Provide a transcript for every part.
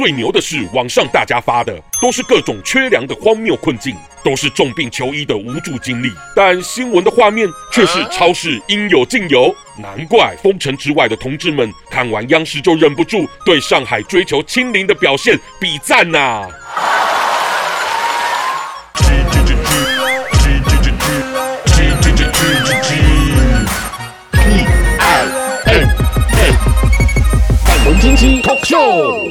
最牛的是网上大家发的，都是各种缺粮的荒谬困境，都是重病求医的无助经历。但新闻的画面却是超市应有尽有，难怪封城之外的同志们看完央视就忍不住对上海追求清零的表现比赞呐、啊。Talk Show，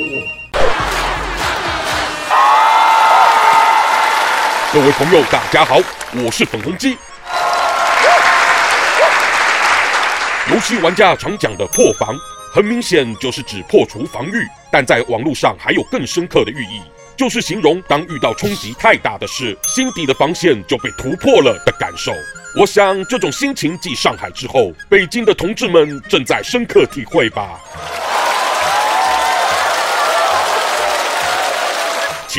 各位朋友，大家好，我是粉红鸡。游戏玩家常讲的破防，很明显就是指破除防御，但在网络上还有更深刻的寓意，就是形容当遇到冲击太大的事，心底的防线就被突破了的感受。我想这种心情继上海之后，北京的同志们正在深刻体会吧。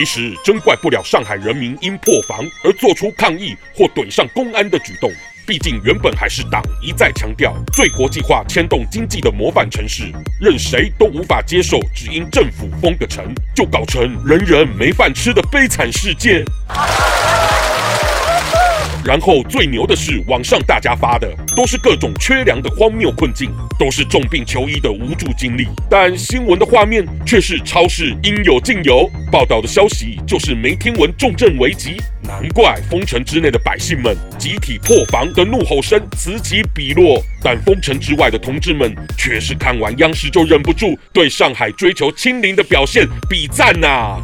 其实真怪不了上海人民因破防而做出抗议或怼上公安的举动。毕竟原本还是党一再强调最国际化牵动经济的模范城市，任谁都无法接受只因政府封个城就搞成人人没饭吃的悲惨世界。然后最牛的是，网上大家发的都是各种缺粮的荒谬困境，都是重病求医的无助经历。但新闻的画面却是超市应有尽有，报道的消息就是没听闻重症危机。难怪封城之内的百姓们集体破防的怒吼声此起彼落，但封城之外的同志们却是看完央视就忍不住对上海追求清零的表现比赞呐、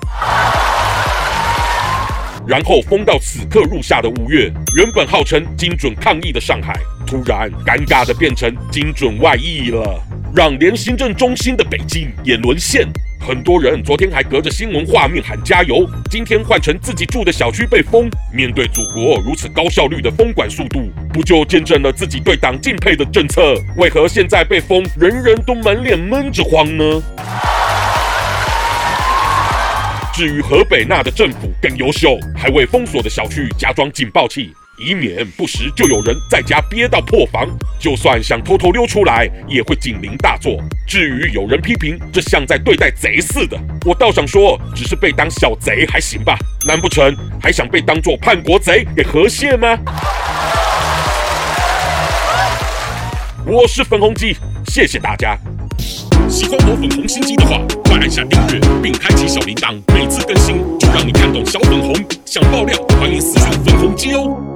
然后封到此刻入夏的五月，原本号称精准抗疫的上海，突然尴尬的变成精准外溢了，让连行政中心的北京也沦陷。很多人昨天还隔着新闻画面喊加油，今天换成自己住的小区被封。面对祖国如此高效率的封管速度，不就见证了自己对党敬佩的政策？为何现在被封，人人都满脸闷着慌呢？至于河北那的政府更优秀，还为封锁的小区加装警报器，以免不时就有人在家憋到破防，就算想偷偷溜出来，也会警铃大作。至于有人批评这像在对待贼似的，我倒想说，只是被当小贼还行吧，难不成还想被当作叛国贼给和谐吗？我是粉红鸡，谢谢大家。喜欢我粉红心机的话，快按下订阅并开启小铃铛，每次更新就让你看懂小粉红。想爆料，欢迎私信粉红机哦。